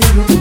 Thank you.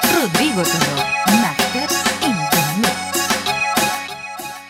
Rodrigo Toro.